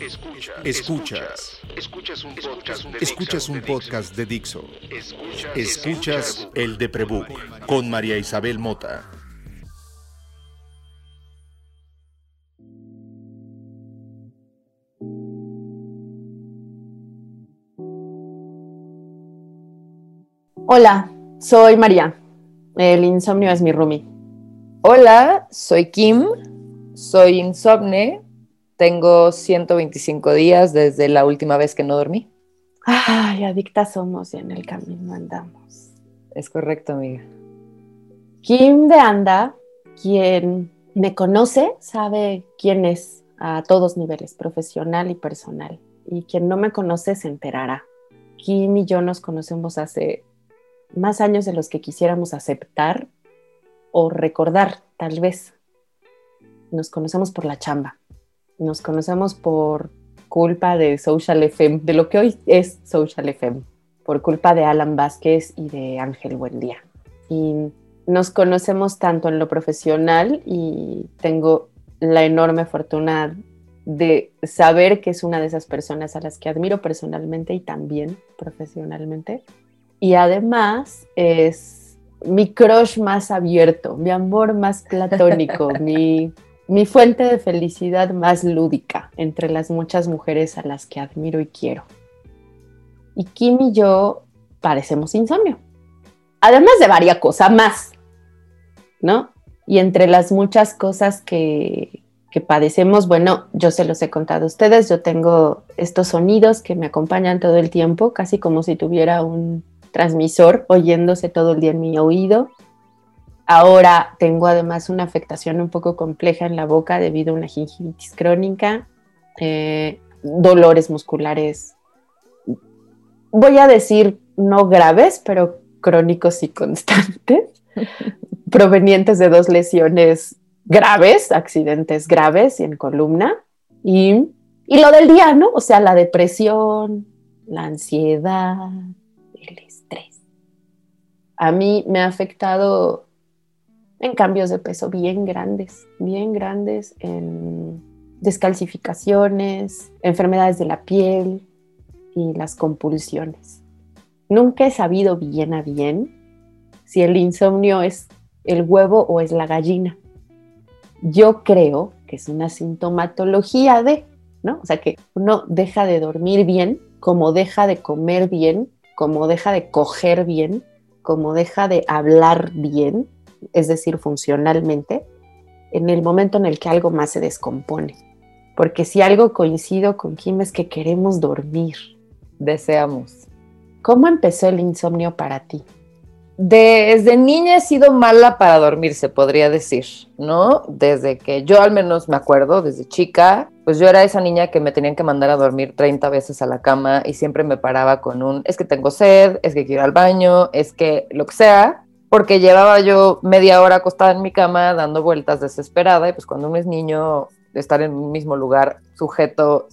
Escuchas. Escuchas. Escuchas un podcast de, Escuchas un podcast de Dixo. Escuchas el de Prebook con María Isabel Mota. Hola, soy María. El insomnio es mi roomie. Hola, soy Kim. Soy insomne. Tengo 125 días desde la última vez que no dormí. Ay, adictas somos y en el camino andamos. Es correcto, amiga. Kim de Anda, quien me conoce, sabe quién es a todos niveles, profesional y personal. Y quien no me conoce se enterará. Kim y yo nos conocemos hace más años de los que quisiéramos aceptar o recordar, tal vez. Nos conocemos por la chamba, nos conocemos por culpa de Social FM, de lo que hoy es Social FM, por culpa de Alan Vázquez y de Ángel Buendía. Y nos conocemos tanto en lo profesional y tengo la enorme fortuna de saber que es una de esas personas a las que admiro personalmente y también profesionalmente y además es mi crush más abierto, mi amor más platónico, mi, mi fuente de felicidad más lúdica entre las muchas mujeres a las que admiro y quiero. Y Kim y yo parecemos insomnio, además de varias cosas más, ¿no? Y entre las muchas cosas que, que padecemos, bueno, yo se los he contado a ustedes, yo tengo estos sonidos que me acompañan todo el tiempo, casi como si tuviera un transmisor oyéndose todo el día en mi oído. Ahora tengo además una afectación un poco compleja en la boca debido a una gingivitis crónica, eh, dolores musculares, voy a decir no graves, pero crónicos y constantes, provenientes de dos lesiones graves, accidentes graves y en columna. Y, y lo del día, ¿no? O sea, la depresión, la ansiedad, a mí me ha afectado en cambios de peso bien grandes, bien grandes, en descalcificaciones, enfermedades de la piel y las compulsiones. Nunca he sabido bien a bien si el insomnio es el huevo o es la gallina. Yo creo que es una sintomatología de, ¿no? O sea, que uno deja de dormir bien, como deja de comer bien, como deja de coger bien, como deja de hablar bien, es decir, funcionalmente, en el momento en el que algo más se descompone. Porque si algo coincido con Kim es que queremos dormir. Deseamos. ¿Cómo empezó el insomnio para ti? Desde niña he sido mala para dormir, se podría decir, ¿no? Desde que yo al menos me acuerdo, desde chica, pues yo era esa niña que me tenían que mandar a dormir 30 veces a la cama y siempre me paraba con un, es que tengo sed, es que quiero ir al baño, es que lo que sea, porque llevaba yo media hora acostada en mi cama dando vueltas desesperada y pues cuando uno es niño, estar en un mismo lugar sujeto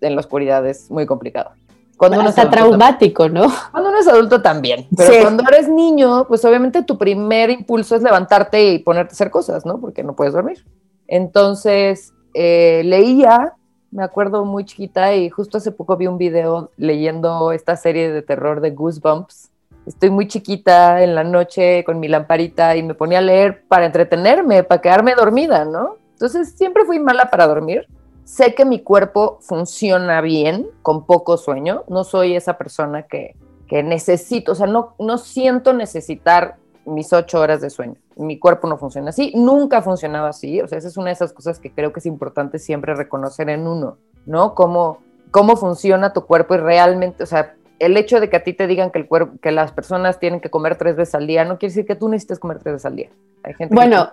en la oscuridad es muy complicado. Cuando uno está traumático, ¿no? Cuando uno es adulto también. Pero cuando eres niño, pues obviamente tu primer impulso es levantarte y ponerte a hacer cosas, ¿no? Porque no puedes dormir. Entonces, eh, leía, me acuerdo muy chiquita y justo hace poco vi un video leyendo esta serie de terror de Goosebumps. Estoy muy chiquita en la noche con mi lamparita y me ponía a leer para entretenerme, para quedarme dormida, ¿no? Entonces siempre fui mala para dormir sé que mi cuerpo funciona bien con poco sueño, no soy esa persona que, que necesito, o sea, no, no siento necesitar mis ocho horas de sueño. Mi cuerpo no funciona así, nunca ha funcionado así, o sea, esa es una de esas cosas que creo que es importante siempre reconocer en uno, ¿no? Cómo, cómo funciona tu cuerpo y realmente, o sea, el hecho de que a ti te digan que, el cuerpo, que las personas tienen que comer tres veces al día no quiere decir que tú necesites comer tres veces al día. Hay gente bueno,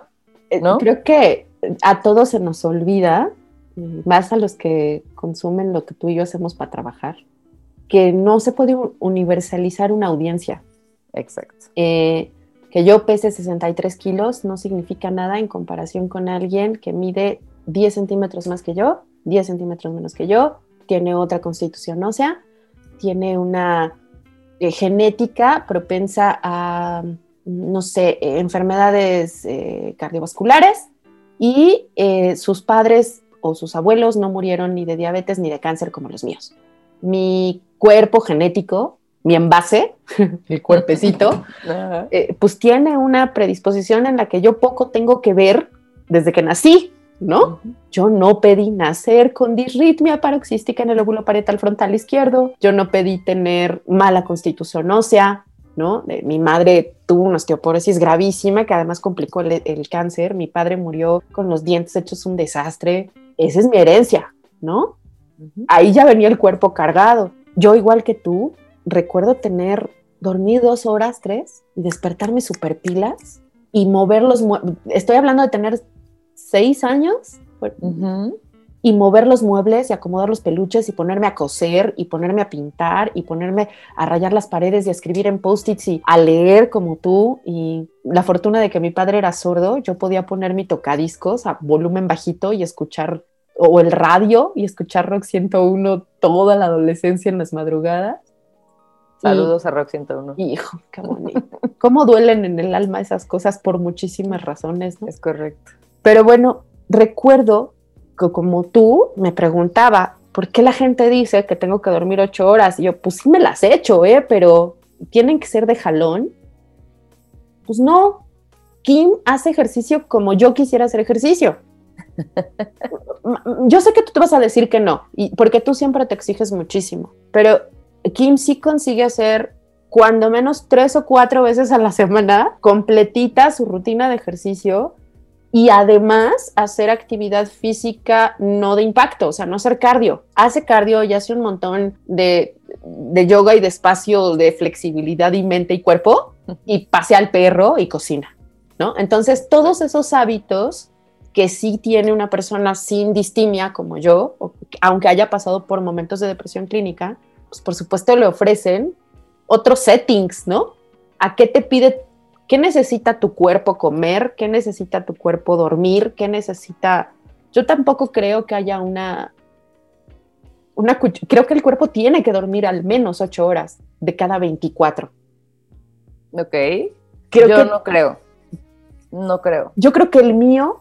eh, ¿no? creo que a todos se nos olvida más a los que consumen lo que tú y yo hacemos para trabajar, que no se puede universalizar una audiencia. Exacto. Eh, que yo pese 63 kilos no significa nada en comparación con alguien que mide 10 centímetros más que yo, 10 centímetros menos que yo, tiene otra constitución ósea, tiene una eh, genética propensa a, no sé, enfermedades eh, cardiovasculares y sus padres o sus abuelos no murieron ni de diabetes ni de cáncer como los míos. Mi cuerpo genético, mi envase, el cuerpecito, eh, pues tiene una predisposición en la que yo poco tengo que ver desde que nací, ¿no? Yo no pedí nacer con disritmia paroxística en el óvulo parietal frontal izquierdo, yo no pedí tener mala constitución ósea, ¿no? mi madre tuvo una osteoporosis gravísima que además complicó el, cáncer, mi padre murió con los dientes hechos un desastre, esa es mi herencia, ¿no? Ahí ya venía el cuerpo cargado. Yo igual que tú, recuerdo tener, dormir dos horas, tres, y despertarme super pilas y mover los, estoy hablando de tener seis años, y mover los muebles y acomodar los peluches y ponerme a coser y ponerme a pintar y ponerme a rayar las paredes y a escribir en post-its y a leer como tú. Y la fortuna de que mi padre era sordo, yo podía poner mi tocadiscos a volumen bajito y escuchar, o el radio y escuchar Rock 101 toda la adolescencia en las madrugadas. Saludos a Rock 101. Hijo, qué bonito. Cómo duelen en el alma esas cosas por muchísimas razones, ¿no? Es correcto. Pero bueno, recuerdo como tú me preguntaba, ¿por qué la gente dice que tengo que dormir ocho horas? Y yo, pues sí me las he hecho, ¿eh? Pero ¿tienen que ser de jalón? Pues no. Kim hace ejercicio como yo quisiera hacer ejercicio. yo sé que tú te vas a decir que no, y porque tú siempre te exiges muchísimo, pero Kim sí consigue hacer cuando menos tres o cuatro veces a la semana completita su rutina de ejercicio y además hacer actividad física no de impacto, o sea, no hacer cardio. Hace cardio y hace un montón de, yoga y de espacio de flexibilidad y mente y cuerpo y pasea al perro y cocina, ¿no? Entonces, todos esos hábitos que sí tiene una persona sin distimia como yo, aunque haya pasado por momentos de depresión clínica, pues por supuesto le ofrecen otros settings, ¿no? ¿A qué te pide ¿Qué necesita tu cuerpo comer? ¿Qué necesita tu cuerpo dormir? ¿Qué necesita... Yo tampoco creo que haya una... una creo que el cuerpo tiene que dormir al menos ocho horas de cada 24. Ok. Creo yo no creo. No creo. Yo creo que el mío...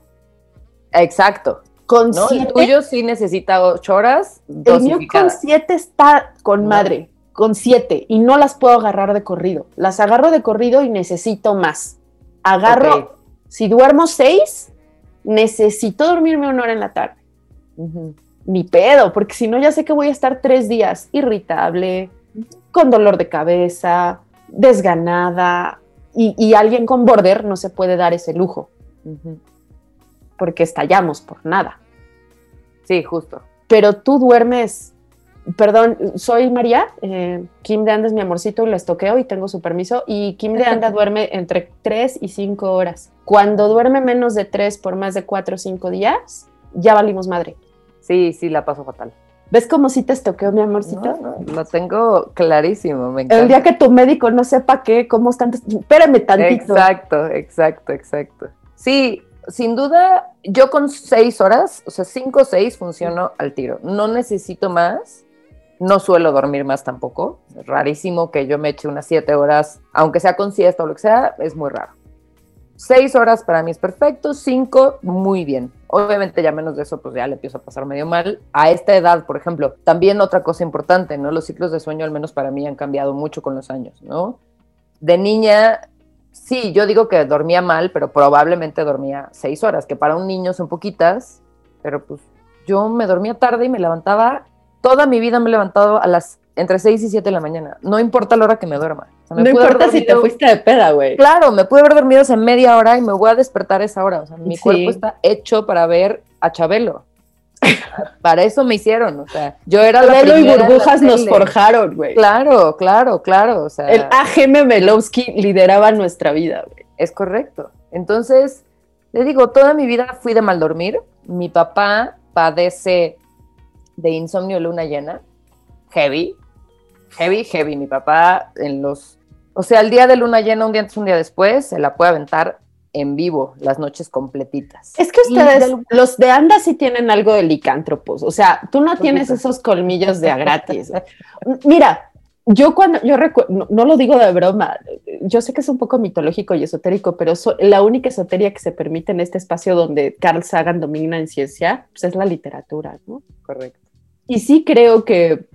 Exacto. Con el tuyo sí necesita ocho horas. El mío con siete está con madre con siete y no las puedo agarrar de corrido. Las agarro de corrido y necesito más. Agarro, si duermo seis, necesito dormirme una hora en la tarde. Ni pedo, porque si no ya sé que voy a estar tres días irritable, con dolor de cabeza, desganada, y, alguien con border no se puede dar ese lujo, porque estallamos por nada. Sí, justo. Pero tú duermes Perdón, soy María, eh, Kim de Anda es mi amorcito, les toqueo y tengo su permiso. Y Kim de Anda duerme entre 3 y 5 horas. Cuando duerme menos de 3 por más de 4 o 5 días, ya valimos madre. Sí, sí, la paso fatal. ¿Ves cómo sí te estoqueo, mi amorcito? lo tengo clarísimo, me encanta. El día que tu médico no sepa qué, cómo están, espérame tantito. Exacto, exacto, exacto. Sí, sin duda, yo con seis horas, o sea, cinco o seis funciono al tiro. No necesito más. No suelo dormir más tampoco. Es rarísimo que yo me eche unas siete horas, aunque sea con siesta o lo que sea, es muy raro. Seis horas para mí es perfecto, cinco, muy bien. Obviamente ya menos de eso, pues ya le empiezo a pasar medio mal. A esta edad, por ejemplo, también otra cosa importante, ¿no? Los ciclos de sueño, al menos para mí, han cambiado mucho con los años, ¿no? De niña, sí, yo digo que dormía mal, pero probablemente dormía seis horas, que para un niño son poquitas, pero pues yo me dormía tarde y me levantaba toda mi vida me he levantado a las entre 6 y 7 de la mañana. No importa la hora que me duerma. no importa si te fuiste de peda, güey. Claro, me pude haber dormido hace media hora y me voy a despertar esa hora. O sea, mi cuerpo está hecho para ver a Chabelo. para eso me hicieron, o sea, yo era Chabelo y burbujas nos forjaron, güey. Claro, claro, claro, o sea. El AGM Melowski lideraba nuestra vida, güey. Es correcto. Entonces, le digo, toda mi vida fui de mal dormir. Mi papá padece de insomnio luna llena, heavy, heavy, heavy. Mi papá en los, o sea, el día de luna llena, un día antes, un día después, se la puede aventar en vivo las noches completitas. Es que ustedes, los de Anda sí tienen algo de licántropos, o sea, tú no tienes esos colmillos de a gratis. Mira, yo cuando, yo recuerdo, no, lo digo de broma, yo sé que es un poco mitológico y esotérico, pero la única esoteria que se permite en este espacio donde Carl Sagan domina en ciencia, pues es la literatura, ¿no? Correcto. Y sí creo que,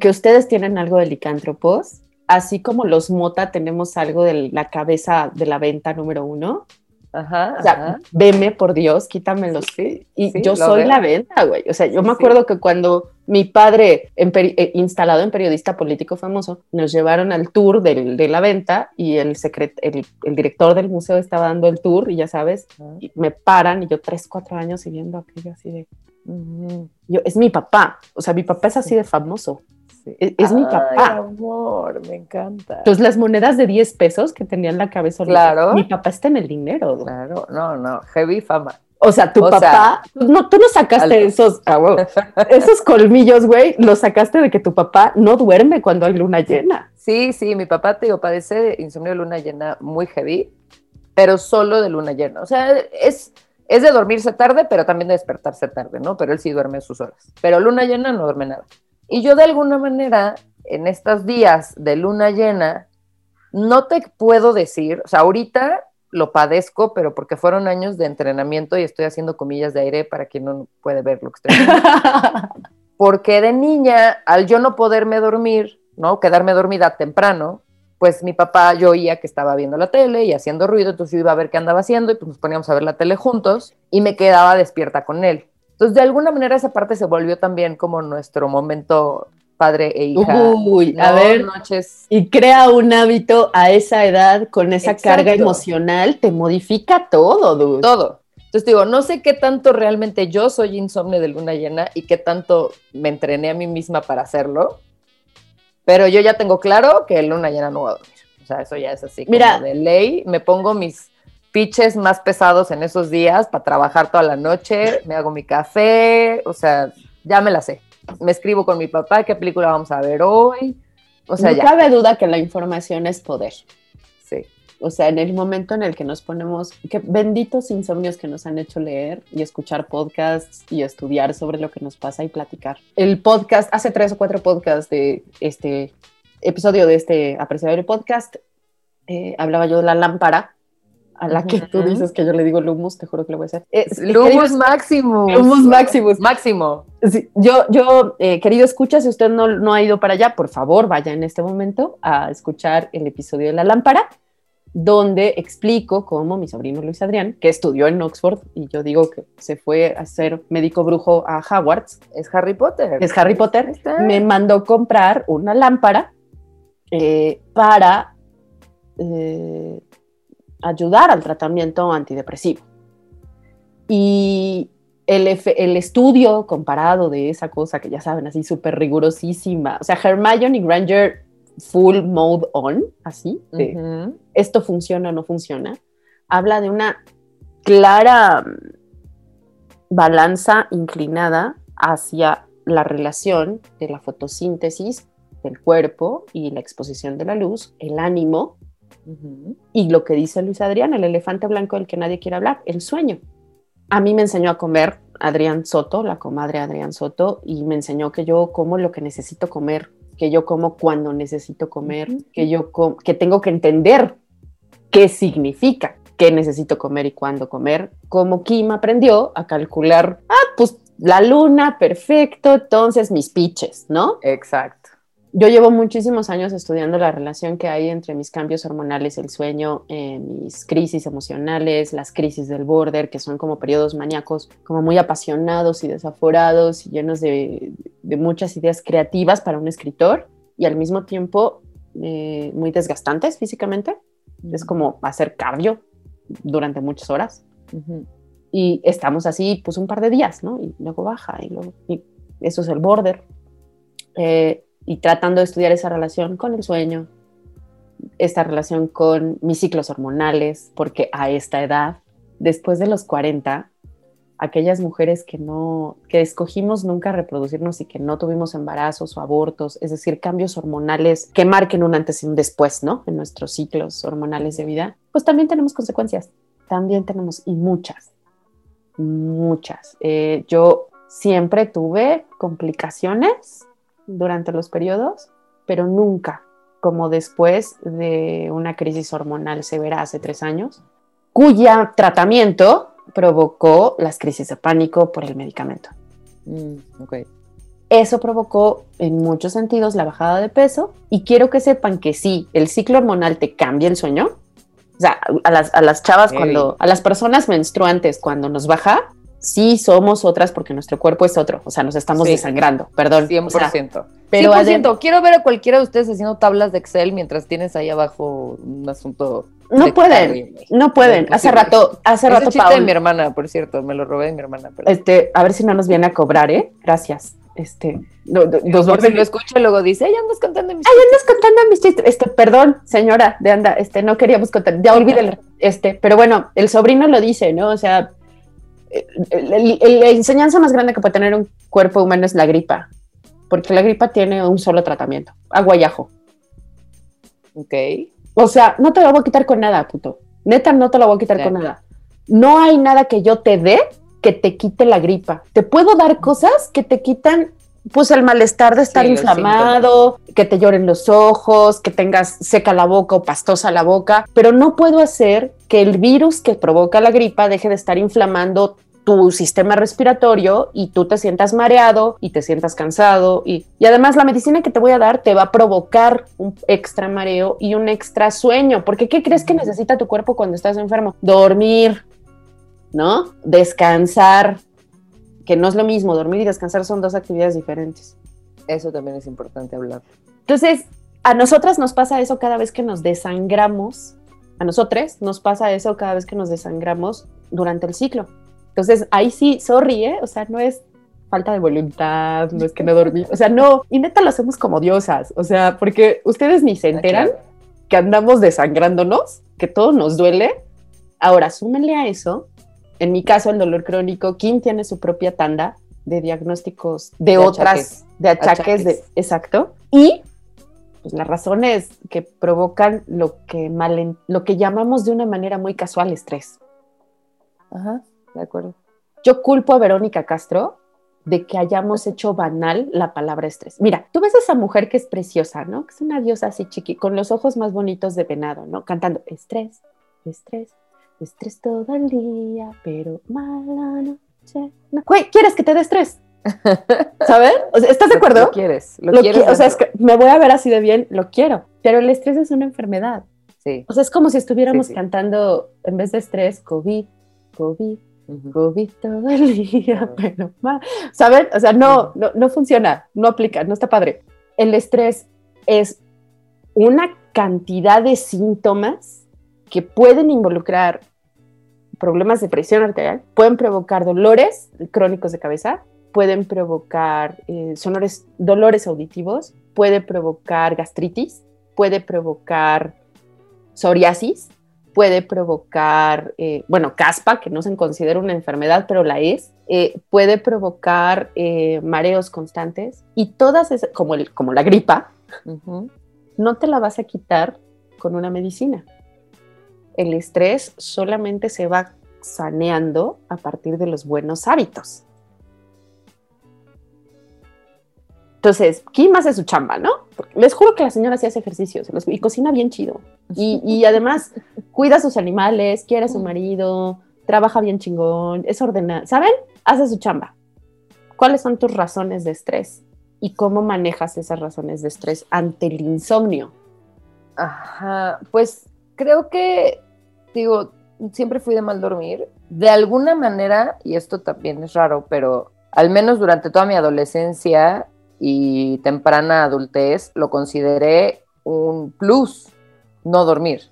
que ustedes tienen algo de licántropos, así como los Mota tenemos algo de la cabeza de la venta número uno. Ajá, o sea, veme por Dios, quítamelos. Sí, y yo soy la venta, güey. O sea, yo me acuerdo que cuando mi padre, eh, instalado en periodista político famoso, nos llevaron al tour de la venta y el, el, director del museo estaba dando el tour y ya sabes, me paran y yo tres, cuatro años siguiendo aquello así de... yo, es mi papá, o sea, mi papá es así de famoso. Es, mi papá. amor, me encanta. Entonces, las monedas de 10 pesos que tenían la cabeza. Claro. Mi papá está en el dinero. Claro, no, no, heavy fama. O sea, tu papá, no, tú no sacaste esos, ah, esos colmillos, güey, los sacaste de que tu papá no duerme cuando hay luna llena. Sí, sí, mi papá, te digo, padece de insomnio de luna llena muy heavy, pero solo de luna llena. O sea, es, es de dormirse tarde, pero también de despertarse tarde, ¿no? Pero él sí duerme sus horas. Pero luna llena no duerme nada. Y yo de alguna manera, en estos días de luna llena, no te puedo decir, o sea, ahorita lo padezco, pero porque fueron años de entrenamiento y estoy haciendo comillas de aire para quien no puede ver lo que estoy haciendo. porque de niña, al yo no poderme dormir, ¿no? Quedarme dormida temprano, pues mi papá yo oía que estaba viendo la tele y haciendo ruido, entonces yo iba a ver qué andaba haciendo y pues nos poníamos a ver la tele juntos y me quedaba despierta con él. Entonces, de alguna manera esa parte se volvió también como nuestro momento padre e hija. Uy, a ver, noches. y crea un hábito a esa edad con esa carga emocional, te modifica todo, dude. Todo. Entonces digo, no sé qué tanto realmente yo soy insomne de luna llena y qué tanto me entrené a mí misma para hacerlo, pero yo ya tengo claro que luna llena no va a dormir. O sea, eso ya es así Mira, de ley. Me pongo mis pitches más pesados en esos días para trabajar toda la noche, me hago mi café, o sea, ya me la sé. Me escribo con mi papá qué película vamos a ver hoy. O sea, no cabe duda que la información es poder. O sea, en el momento en el que nos ponemos, que benditos insomnios que nos han hecho leer y escuchar podcasts y estudiar sobre lo que nos pasa y platicar. El podcast, hace tres o cuatro podcasts de este episodio de este apreciable podcast, eh, hablaba yo de la lámpara a la que tú dices que yo le digo Lumus, te juro que lo voy a hacer. Lumus máximo. Lumus Maximus. Máximo. yo, yo eh, querido escucha, si usted no, no, ha ido para allá, por favor, vaya en este momento a escuchar el episodio de La Lámpara, donde explico cómo mi sobrino Luis Adrián, que estudió en Oxford, y yo digo que se fue a ser médico brujo a Hogwarts. Es Harry Potter. Es Harry Potter. Me mandó comprar una lámpara eh, para... Eh, ayudar al tratamiento antidepresivo. Y el, el, estudio comparado de esa cosa que ya saben, así súper rigurosísima, o sea, Hermione Granger full mode on, así, esto funciona o no funciona, habla de una clara mm, balanza inclinada hacia la relación de la fotosíntesis del cuerpo y la exposición de la luz, el ánimo y lo que dice Luis Adrián, el elefante blanco del que nadie quiere hablar, el sueño. A mí me enseñó a comer Adrián Soto, la comadre Adrián Soto, y me enseñó que yo como lo que necesito comer, que yo como cuando necesito comer, que yo que tengo que entender qué significa qué necesito comer y cuándo comer. Como Kim aprendió a calcular, ah, pues la luna, perfecto, entonces mis pitches, ¿no? Exacto yo llevo muchísimos años estudiando la relación que hay entre mis cambios hormonales, el sueño, eh, mis crisis emocionales, las crisis del border, que son como periodos maníacos, como muy apasionados y desaforados y llenos de, muchas ideas creativas para un escritor y al mismo tiempo eh, muy desgastantes físicamente. Es como hacer cardio durante muchas horas. Y estamos así pues un par de días, ¿no? Y luego baja y luego... Y eso es el border. Eh, y tratando de estudiar esa relación con el sueño, esta relación con mis ciclos hormonales, porque a esta edad, después de los 40, aquellas mujeres que no, que escogimos nunca reproducirnos y que no tuvimos embarazos o abortos, es decir, cambios hormonales que marquen un antes y un después, ¿no? En nuestros ciclos hormonales de vida, pues también tenemos consecuencias, también tenemos, y muchas, muchas. Eh, yo siempre tuve complicaciones durante los periodos pero nunca como después de una crisis hormonal severa hace tres años, cuya tratamiento provocó las crisis de pánico por el medicamento. Mm, Eso provocó en muchos sentidos la bajada de peso y quiero que sepan que sí, el ciclo hormonal te cambia el sueño. O sea, a las, a las chavas cuando, a las personas menstruantes cuando nos baja, sí somos otras porque nuestro cuerpo es otro, o sea, nos estamos desangrando, perdón. 100%. pero 100%. Quiero ver a cualquiera de ustedes haciendo tablas de Excel mientras tienes ahí abajo un asunto. No pueden, no pueden. hace rato, hace rato, chiste de mi hermana, por cierto, me lo robé de mi hermana. Este, a ver si no nos viene a cobrar, ¿eh? Gracias. Este, no, dos lo escucha y luego dice, ay, andas contando mis chistes. Ay, andas contando mis chistes. Este, perdón, señora de anda, este, no queríamos contar, ya olvídelo. Este, pero bueno, el sobrino lo dice, ¿no? O sea, la enseñanza más grande que puede tener un cuerpo humano es la gripa, porque la gripa tiene un solo tratamiento, agua y ajo. Ok. O sea, no te lo voy a quitar con nada, puto. Neta, no te lo voy a quitar con nada. No hay nada que yo te dé que te quite la gripa. Te puedo dar cosas que te quitan pues el malestar de estar inflamado, que te lloren los ojos, que tengas seca la boca o pastosa la boca, pero no puedo hacer que el virus que provoca la gripa deje de estar inflamando tu sistema respiratorio y tú te sientas mareado y te sientas cansado y, y, además la medicina que te voy a dar te va a provocar un extra mareo y un extra sueño, porque ¿qué crees que necesita tu cuerpo cuando estás enfermo? Dormir, ¿no? Descansar, que no es lo mismo, dormir y descansar son dos actividades diferentes. Eso también es importante hablar. Entonces, a nosotras nos pasa eso cada vez que nos desangramos, a nosotros nos pasa eso cada vez que nos desangramos durante el ciclo. Entonces, ahí sí, sorry, ¿eh? O sea, no es falta de voluntad, no es que no dormí, o sea, no, y neta lo hacemos como diosas, o sea, porque ustedes ni se ah, enteran que andamos desangrándonos, que todo nos duele. Ahora, súmenle a eso en mi caso, el dolor crónico, Kim tiene su propia tanda de diagnósticos de, otras, de achaques, de, exacto. Y pues, las razones que provocan lo que, mal, lo que llamamos de una manera muy casual estrés. Ajá, de acuerdo. Yo culpo a Verónica Castro de que hayamos hecho banal la palabra estrés. Mira, tú ves a esa mujer que es preciosa, ¿no? Que es una diosa así chiqui, con los ojos más bonitos de venado, ¿no? Cantando estrés, estrés, Estrés todo el día, pero mala noche. No. Güey, ¿quieres que te dé estrés? ¿Sabes? ¿Estás de acuerdo? Lo quieres, lo, quieres. o sea, es que me voy a ver así de bien, lo quiero. Pero el estrés es una enfermedad. Sí. O sea, es como si estuviéramos cantando, en vez de estrés, COVID, COVID, COVID todo el día, pero mal. ¿Saben? O sea, no, no, no funciona, no aplica, no está padre. El estrés es una cantidad de síntomas que pueden involucrar problemas de presión arterial, pueden provocar dolores crónicos de cabeza, pueden provocar eh, sonores, dolores auditivos, puede provocar gastritis, puede provocar psoriasis, puede provocar, eh, bueno, caspa, que no se considera una enfermedad, pero la es, eh, puede provocar mareos constantes y todas esas, como, el, como la gripa, no te la vas a quitar con una medicina el estrés solamente se va saneando a partir de los buenos hábitos. Entonces, Kim hace su chamba, ¿no? les juro que la señora sí hace ejercicios y cocina bien chido. Y, además cuida a sus animales, quiere a su marido, trabaja bien chingón, es ordenada. ¿Saben? Hace su chamba. ¿Cuáles son tus razones de estrés? ¿Y cómo manejas esas razones de estrés ante el insomnio? Ajá, pues creo que, digo, siempre fui de mal dormir. De alguna manera, y esto también es raro, pero al menos durante toda mi adolescencia y temprana adultez, lo consideré un plus no dormir.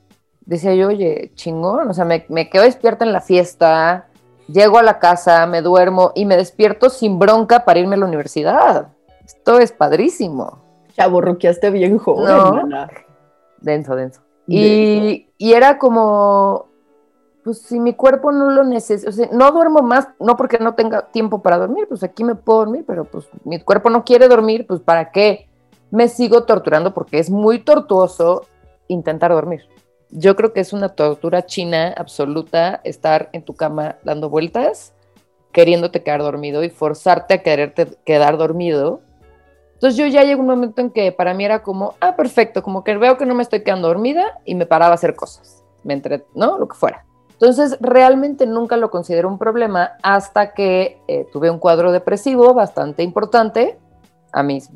Decía yo, oye, chingón, o sea, me, quedo despierta en la fiesta, llego a la casa, me duermo y me despierto sin bronca para irme a la universidad. Esto es padrísimo. Chaborruqueaste bien joven, Denso, denso. Y, era como, pues si mi cuerpo no lo necesita, o sea, no duermo más, no porque no tenga tiempo para dormir, pues aquí me puedo dormir, pero pues mi cuerpo no quiere dormir, pues ¿para qué? Me sigo torturando porque es muy tortuoso intentar dormir. Yo creo que es una tortura china absoluta estar en tu cama dando vueltas, queriéndote quedar dormido y forzarte a quererte quedar dormido Entonces yo ya llegó un momento en que para mí era como, ah, perfecto, como que veo que no me estoy quedando dormida y me paraba a hacer cosas, me entre, ¿no? Lo que fuera. Entonces realmente nunca lo considero un problema hasta que eh, tuve un cuadro depresivo bastante importante a mis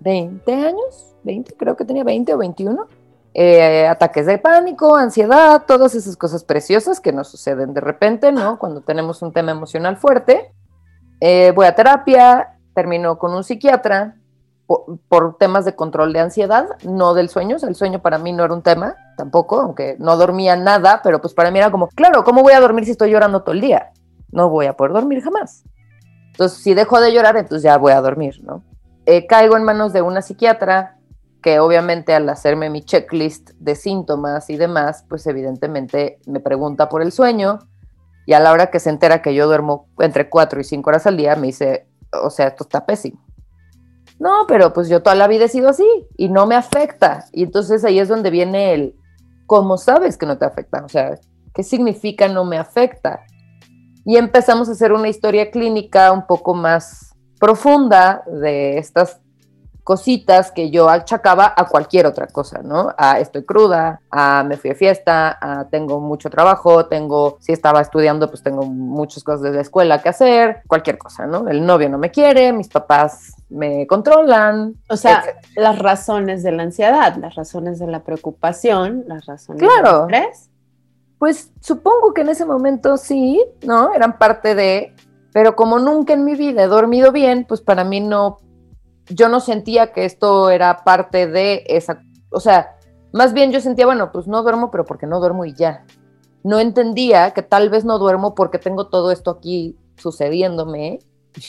20 años, 20, creo que tenía 20 o 21. Eh, ataques de pánico, ansiedad, todas esas cosas preciosas que nos suceden de repente, ¿no? Cuando tenemos un tema emocional fuerte. Eh, voy a terapia, termino con un psiquiatra, por, temas de control de ansiedad, no del sueño. el sueño para mí no era un tema tampoco, aunque no dormía nada, pero pues para mí era como, claro, ¿cómo voy a dormir si estoy llorando todo el día? No voy a poder dormir jamás. Entonces, si dejo de llorar, entonces ya voy a dormir, ¿no? Eh, caigo en manos de una psiquiatra que obviamente al hacerme mi checklist de síntomas y demás, pues evidentemente me pregunta por el sueño y a la hora que se entera que yo duermo entre 4 y 5 horas al día, me dice, o sea, esto está pésimo. No, pero pues yo toda la vida he sido así y no me afecta. Y entonces ahí es donde viene el, ¿cómo sabes que no te afecta? O sea, ¿qué significa no me afecta? Y empezamos a hacer una historia clínica un poco más profunda de estas cositas que yo achacaba a cualquier otra cosa, ¿no? A estoy cruda, a me fui a fiesta, a tengo mucho trabajo, tengo, si estaba estudiando, pues tengo muchas cosas de la escuela que hacer, cualquier cosa, ¿no? El novio no me quiere, mis papás me controlan. O sea, las razones de la ansiedad, las razones de la preocupación, las razones claro. del estrés. Pues supongo que en ese momento sí, ¿no? Eran parte de, pero como nunca en mi vida he dormido bien, pues para mí no yo no sentía que esto era parte de esa, o sea, más bien yo sentía, bueno, pues no duermo, pero porque no duermo y ya. No entendía que tal vez no duermo porque tengo todo esto aquí sucediéndome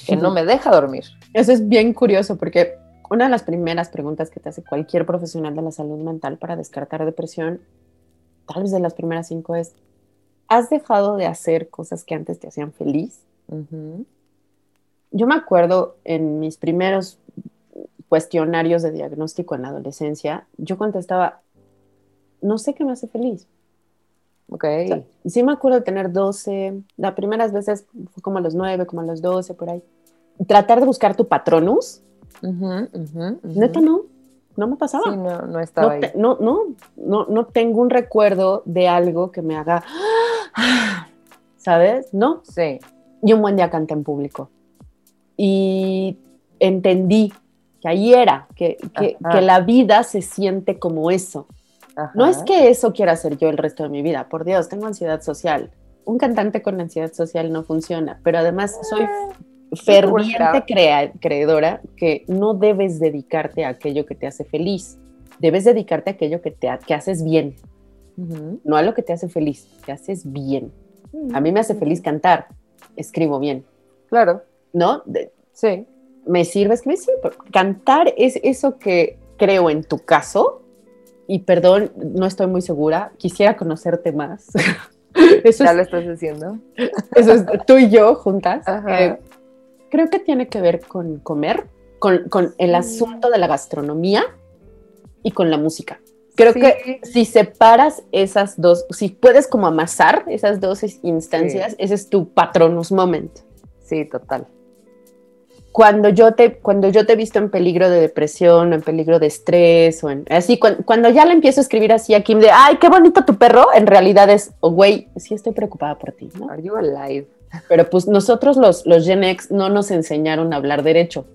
que no me deja dormir. Eso es bien curioso porque una de las primeras preguntas que te hace cualquier profesional de la salud mental para descartar depresión, tal vez de las primeras cinco es, ¿has dejado de hacer cosas que antes te hacían feliz? Yo me acuerdo en mis primeros cuestionarios de diagnóstico en la adolescencia, yo contestaba, no sé qué me hace feliz. Ok. sí me acuerdo de tener 12, las primeras veces fue como a los 9, como a los 12, por ahí. Tratar de buscar tu patronus. Neta, no. No me pasaba. Sí, no, no estaba no, ahí. no, no, no, no tengo un recuerdo de algo que me haga, ¿sabes? No. Sí. Y un buen día canté en público. Y entendí que ahí era, que, que, la vida se siente como eso. No es que eso quiera hacer yo el resto de mi vida, por Dios, tengo ansiedad social. Un cantante con ansiedad social no funciona, pero además soy eh, ferviente creedora que no debes dedicarte a aquello que te hace feliz, debes dedicarte a aquello que, te, que haces bien, no a lo que te hace feliz, te haces bien. A mí me hace feliz cantar, escribo bien. Claro. ¿No? sí me sirve escribir, sí, cantar es eso que creo en tu caso, y perdón, no estoy muy segura, quisiera conocerte más. eso ya lo estás diciendo. Eso es tú y yo juntas. Eh, creo que tiene que ver con comer, con, con el mm. asunto de la gastronomía y con la música. Creo que si separas esas dos, si puedes como amasar esas dos instancias, ese es tu patronus moment. Sí, total cuando yo te cuando yo te he visto en peligro de depresión o en peligro de estrés o en así cuando, ya le empiezo a escribir así a Kim de ay qué bonito tu perro en realidad es oh, güey sí estoy preocupada por ti ¿no? Are you alive? pero pues nosotros los los Gen X no nos enseñaron a hablar derecho.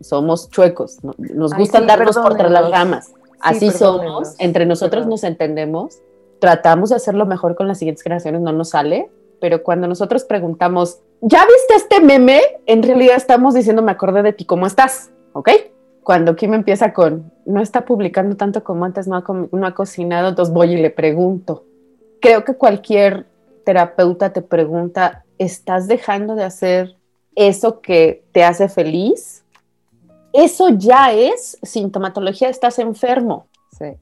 Somos chuecos nos gusta darnos por tras las ramas. Así somos. entre nosotros nos entendemos tratamos de hacerlo mejor con las siguientes generaciones no nos sale pero cuando nosotros preguntamos, ¿ya viste este meme? En realidad estamos diciendo, me acordé de ti, ¿cómo estás? ¿Ok? Cuando Kim empieza con, no está publicando tanto como antes, no ha, cocinado, entonces voy y le pregunto. Creo que cualquier terapeuta te pregunta, ¿estás dejando de hacer eso que te hace feliz? Eso ya es sintomatología, estás enfermo. Sí.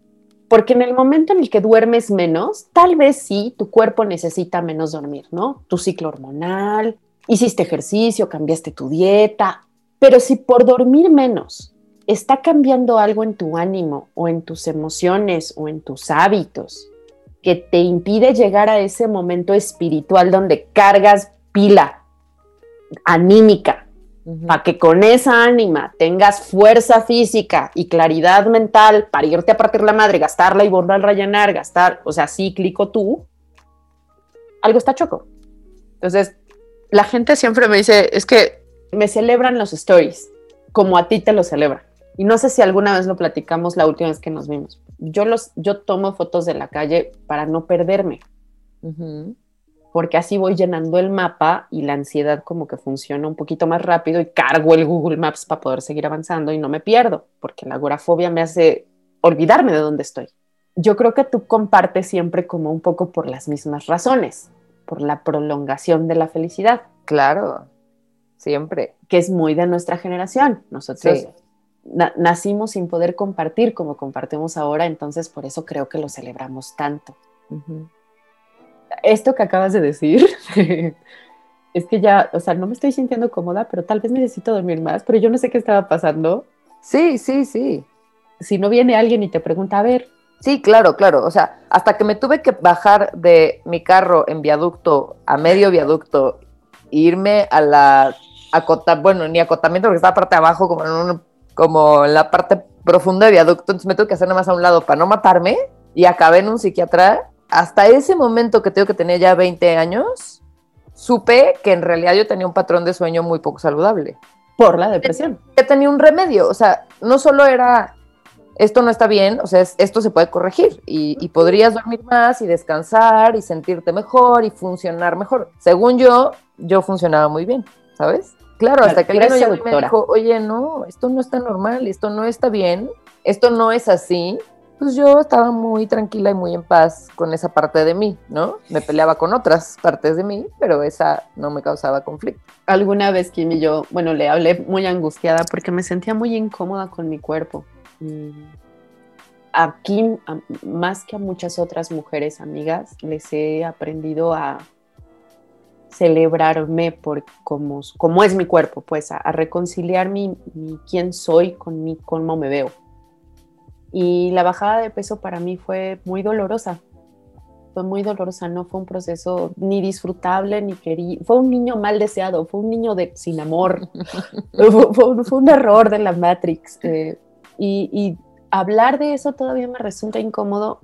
Porque en el momento en el que duermes menos, tal vez sí, tu cuerpo necesita menos dormir, ¿no? Tu ciclo hormonal, hiciste ejercicio, cambiaste tu dieta, pero si por dormir menos está cambiando algo en tu ánimo o en tus emociones o en tus hábitos que te impide llegar a ese momento espiritual donde cargas pila anímica para que con esa ánima tengas fuerza física y claridad mental para irte a partir la madre, gastarla y volver a rellenar, gastar, o sea, cíclico tú, algo está choco. Entonces, la gente siempre me dice, es que me celebran los stories, como a ti te lo celebran. Y no sé si alguna vez lo platicamos la última vez que nos vimos. Yo, los, yo tomo fotos de la calle para no perderme porque así voy llenando el mapa y la ansiedad como que funciona un poquito más rápido y cargo el Google Maps para poder seguir avanzando y no me pierdo, porque la agorafobia me hace olvidarme de dónde estoy. Yo creo que tú compartes siempre como un poco por las mismas razones, por la prolongación de la felicidad. Claro, siempre. Que es muy de nuestra generación. Nosotros nacimos sin poder compartir como compartimos ahora, entonces por eso creo que lo celebramos tanto esto que acabas de decir, es que ya, o sea, no me estoy sintiendo cómoda, pero tal vez necesito dormir más, pero yo no sé qué estaba pasando. Sí, sí, sí. Si no viene alguien y te pregunta, a ver. Sí, claro, claro. O sea, hasta que me tuve que bajar de mi carro en viaducto a medio viaducto e irme a la acota, bueno, ni acotamiento porque estaba parte de abajo, como en, como en la parte profunda de viaducto, entonces me tuve que hacer nada más a un lado para no matarme y acabé en un psiquiatra hasta ese momento que tengo que tenía ya 20 años, supe que en realidad yo tenía un patrón de sueño muy poco saludable. Por la depresión. Que tenía un remedio, o sea, no solo era esto no está bien, o sea, esto se puede corregir y, podrías dormir más y descansar y sentirte mejor y funcionar mejor. Según yo, yo funcionaba muy bien, ¿sabes? Claro, hasta que alguien me dijo, oye, no, esto no está normal, esto no está bien, esto no es así, pues yo estaba muy tranquila y muy en paz con esa parte de mí, ¿no? Me peleaba con otras partes de mí, pero esa no me causaba conflicto. Alguna vez Kim y yo, bueno, le hablé muy angustiada porque me sentía muy incómoda con mi cuerpo. a Kim, más que a muchas otras mujeres amigas, les he aprendido a celebrarme por cómo, es mi cuerpo, pues a, reconciliar mi, mi, quién soy con mi, cómo me veo y la bajada de peso para mí fue muy dolorosa. Fue muy dolorosa, no fue un proceso ni disfrutable ni querido. Fue un niño mal deseado, fue un niño de, sin amor. fue, un, error de la Matrix. Eh, y, hablar de eso todavía me resulta incómodo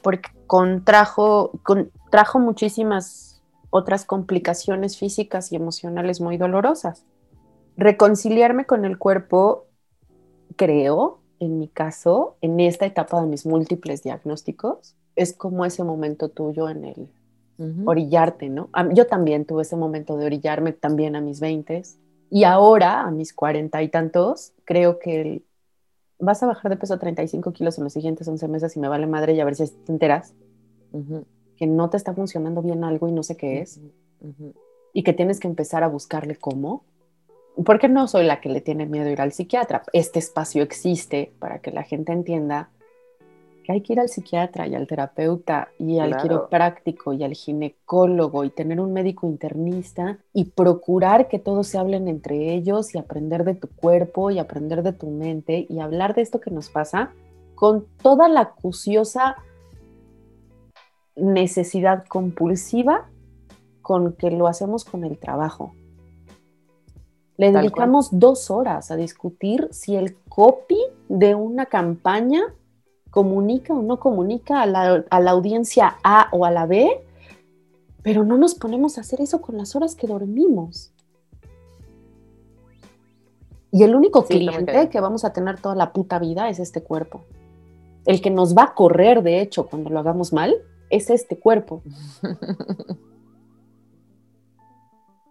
porque contrajo, contrajo muchísimas otras complicaciones físicas y emocionales muy dolorosas. Reconciliarme con el cuerpo, creo, en mi caso, en esta etapa de mis múltiples diagnósticos, es como ese momento tuyo en el orillarte, ¿no? Yo también tuve ese momento de orillarme también a mis 20 y ahora, a mis cuarenta y tantos, creo que vas a bajar de peso a 35 kilos en los siguientes 11 meses y me vale madre y a ver si te enteras que no te está funcionando bien algo y no sé qué es. Y que tienes que empezar a buscarle cómo porque no soy la que le tiene miedo ir al psiquiatra. Este espacio existe para que la gente entienda que hay que ir al psiquiatra y al terapeuta y al quiropráctico y al ginecólogo y tener un médico internista y procurar que todos se hablen entre ellos y aprender de tu cuerpo y aprender de tu mente y hablar de esto que nos pasa con toda la acuciosa necesidad compulsiva con que lo hacemos con el trabajo. Le dedicamos dos horas a discutir si el copy de una campaña comunica o no comunica a la, audiencia A o a la B, pero no nos ponemos a hacer eso con las horas que dormimos. Y el único cliente que vamos a tener toda la puta vida es este cuerpo. El que nos va a correr, de hecho, cuando lo hagamos mal, es este cuerpo.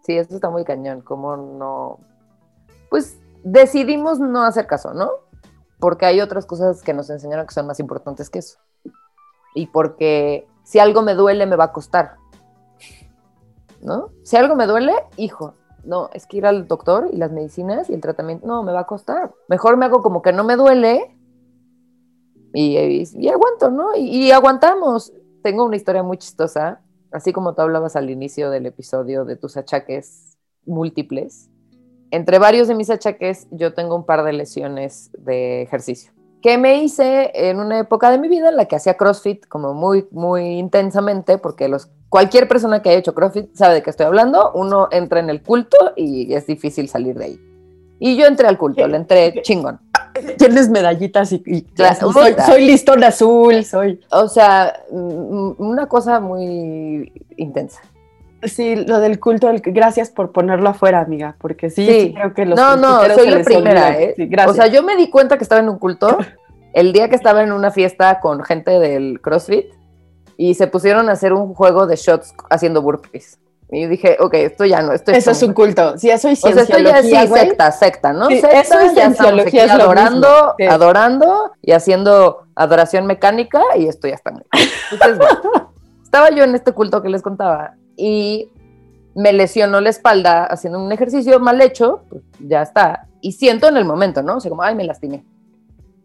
Sí, eso está muy cañón, como no, pues decidimos no hacer caso, ¿no? Porque hay otras cosas que nos enseñaron que son más importantes que eso. Y porque si algo me duele, me va a costar. ¿No? Si algo me duele, hijo, no, es que ir al doctor y las medicinas y el tratamiento, no, me va a costar. Mejor me hago como que no me duele y, aguanto, ¿no? y, aguantamos. Tengo una historia muy chistosa así como tú hablabas al inicio del episodio de tus achaques múltiples, entre varios de mis achaques yo tengo un par de lesiones de ejercicio que me hice en una época de mi vida en la que hacía CrossFit como muy, muy intensamente, porque los, cualquier persona que haya hecho CrossFit sabe de qué estoy hablando, uno entra en el culto y es difícil salir de ahí. Y yo entré al culto, le entré chingón. Tienes medallitas y, soy, soy, listón azul, soy. O sea, mm, una cosa muy intensa. Sí, lo del culto, gracias por ponerlo afuera, amiga, porque sí, creo que los No, no, soy la primera, ¿eh? o sea, yo me di cuenta que estaba en un culto el día que estaba en una fiesta con gente del CrossFit y se pusieron a hacer un juego de shots haciendo burpees. Y yo dije, ok, esto ya no, esto Eso es un culto. Sí, eso es cienciología, o sea, esto ya es secta, secta, ¿no? eso es cienciología, adorando, adorando y haciendo adoración mecánica y esto ya está Entonces, estaba yo en este culto que les contaba y me lesionó la espalda haciendo un ejercicio mal hecho, pues ya está. Y siento en el momento, ¿no? O sea, como, ay, me lastimé.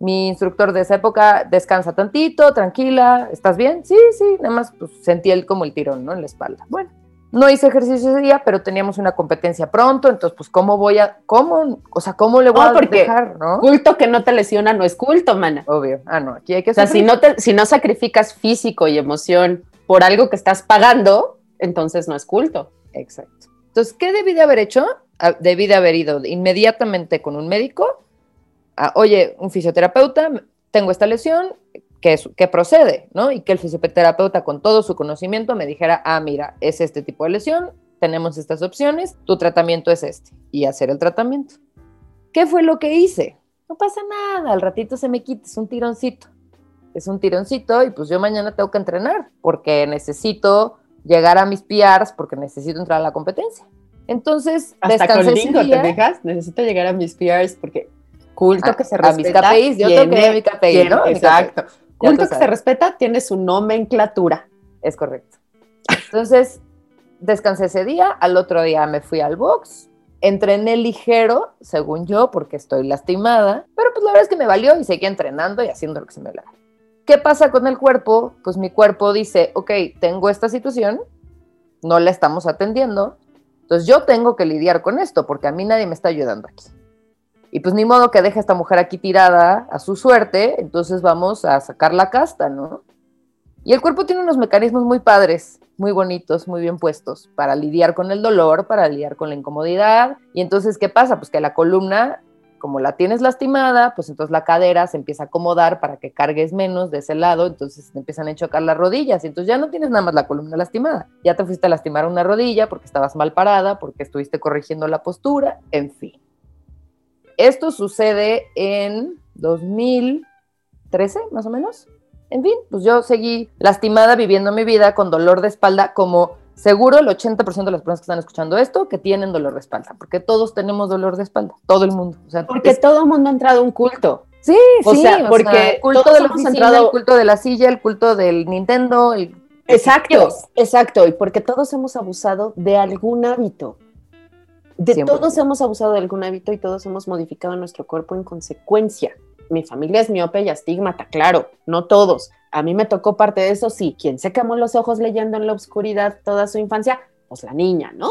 Mi instructor de esa época, descansa tantito, tranquila, ¿estás bien? Sí, sí, nada más pues, sentí el, como el tirón, ¿no? En la espalda. Bueno, no hice ejercicio ese día, pero teníamos una competencia pronto, entonces, pues, ¿cómo voy a, cómo, o sea, cómo le voy a dejar, no? Culto que no te lesiona no es culto, mana. Obvio. Ah, no, aquí hay que O sea, si no, te, si no sacrificas físico y emoción por algo que estás pagando, entonces no es culto. Exacto. Entonces, ¿qué debí de haber hecho? Ah, debí de haber ido inmediatamente con un médico. Oye, un fisioterapeuta, tengo esta lesión, que, que procede, ¿no? Y que el fisioterapeuta con todo su conocimiento me dijera, ah, mira, es este tipo de lesión, tenemos estas opciones, tu tratamiento es este, y hacer el tratamiento. ¿Qué fue lo que hice? No pasa nada, al ratito se me quita, es un tironcito. Es un tironcito y pues yo mañana tengo que entrenar porque necesito llegar a mis PRs porque necesito entrar a la competencia. Entonces, hasta con lingo te dejas, necesito llegar a mis PRs porque culto que se respeta. A mis KPIs, yo tengo que mi KPI, ¿no? Exacto. Culto que se respeta tiene su nomenclatura. Es correcto. Entonces, descansé ese día, al otro día me fui al box, entrené ligero, según yo, porque estoy lastimada, pero pues la verdad es que me valió y seguí entrenando y haciendo lo que se me haga. ¿Qué pasa con el cuerpo? Pues mi cuerpo dice, ok, tengo esta situación, no la estamos atendiendo, entonces yo tengo que lidiar con esto porque a mí nadie me está ayudando aquí. Y pues ni modo que deje a esta mujer aquí tirada a su suerte, entonces vamos a sacar la casta, ¿no? Y el cuerpo tiene unos mecanismos muy padres, muy bonitos, muy bien puestos para lidiar con el dolor, para lidiar con la incomodidad. Y entonces, ¿qué pasa? Pues que la columna como la tienes lastimada, pues entonces la cadera se empieza a acomodar para que cargues menos de ese lado, entonces te empiezan a chocar las rodillas y entonces ya no tienes nada más la columna lastimada, ya te fuiste a lastimar una rodilla porque estabas mal parada, porque estuviste corrigiendo la postura, en fin. Esto sucede en 2013, más o menos. En fin, pues yo seguí lastimada viviendo mi vida con dolor de espalda como seguro el 80% de las personas que están escuchando esto que tienen dolor de espalda, porque todos tenemos dolor de espalda, todo el mundo. porque todo el mundo ha entrado a un culto. Sí, sí, porque el culto de la oficina, el culto de la silla, el culto del Nintendo, Exacto, exacto, y porque todos hemos abusado de algún hábito. De todos hemos abusado de algún hábito y todos hemos modificado nuestro cuerpo en consecuencia. Mi familia es miope y astigmata, claro, no todos, a mí me tocó parte de eso, sí. ¿Quién se quemó los ojos leyendo en la oscuridad toda su infancia? Pues la niña, ¿no?